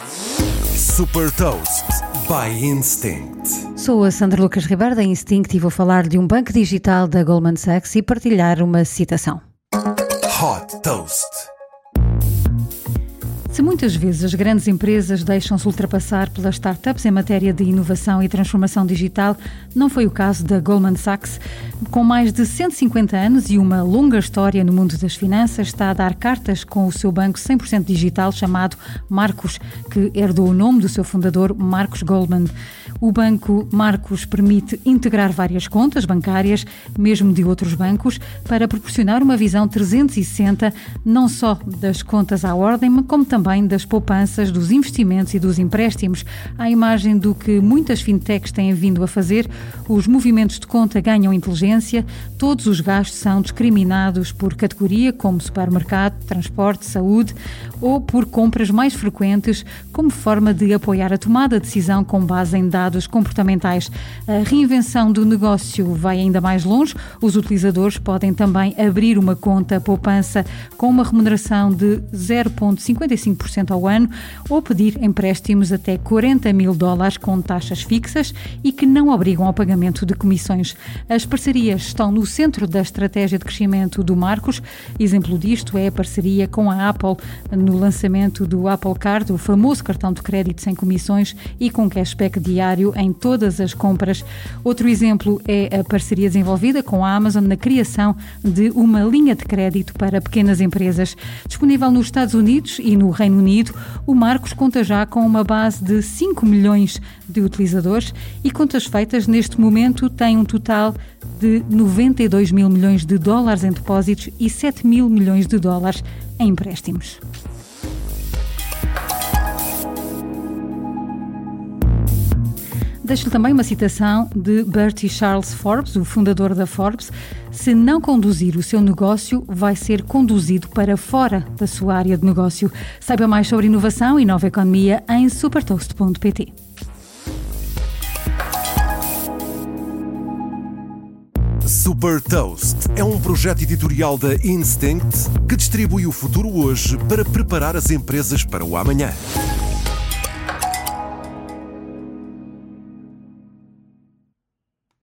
Super Toast by Instinct. Sou a Sandra Lucas Ribeiro da Instinct e vou falar de um banco digital da Goldman Sachs e partilhar uma citação. Hot Toast. Se muitas vezes as grandes empresas deixam-se ultrapassar pelas startups em matéria de inovação e transformação digital, não foi o caso da Goldman Sachs. Com mais de 150 anos e uma longa história no mundo das finanças, está a dar cartas com o seu banco 100% digital chamado Marcos, que herdou o nome do seu fundador, Marcos Goldman. O banco Marcos permite integrar várias contas bancárias, mesmo de outros bancos, para proporcionar uma visão 360 não só das contas à ordem, como também das poupanças, dos investimentos e dos empréstimos. À imagem do que muitas fintechs têm vindo a fazer, os movimentos de conta ganham inteligência, todos os gastos são discriminados por categoria, como supermercado, transporte, saúde, ou por compras mais frequentes, como forma de apoiar a tomada de decisão com base em dados comportamentais. A reinvenção do negócio vai ainda mais longe. Os utilizadores podem também abrir uma conta poupança com uma remuneração de 0,55% ao ano ou pedir empréstimos até 40 mil dólares com taxas fixas e que não obrigam ao pagamento de comissões. As parcerias estão no centro da estratégia de crescimento do Marcos. Exemplo disto é a parceria com a Apple no lançamento do Apple Card, o famoso cartão de crédito sem comissões e com cashback diário em todas as compras. Outro exemplo é a parceria desenvolvida com a Amazon na criação de uma linha de crédito para pequenas empresas. Disponível nos Estados Unidos e no Reino Unido, o Marcos conta já com uma base de 5 milhões de utilizadores e contas feitas neste momento tem um total de 92 mil milhões de dólares em depósitos e 7 mil milhões de dólares em empréstimos. Deixo-lhe também uma citação de Bertie Charles Forbes, o fundador da Forbes. Se não conduzir o seu negócio, vai ser conduzido para fora da sua área de negócio. Saiba mais sobre inovação e nova economia em supertoast.pt. Super Toast é um projeto editorial da Instinct que distribui o futuro hoje para preparar as empresas para o amanhã.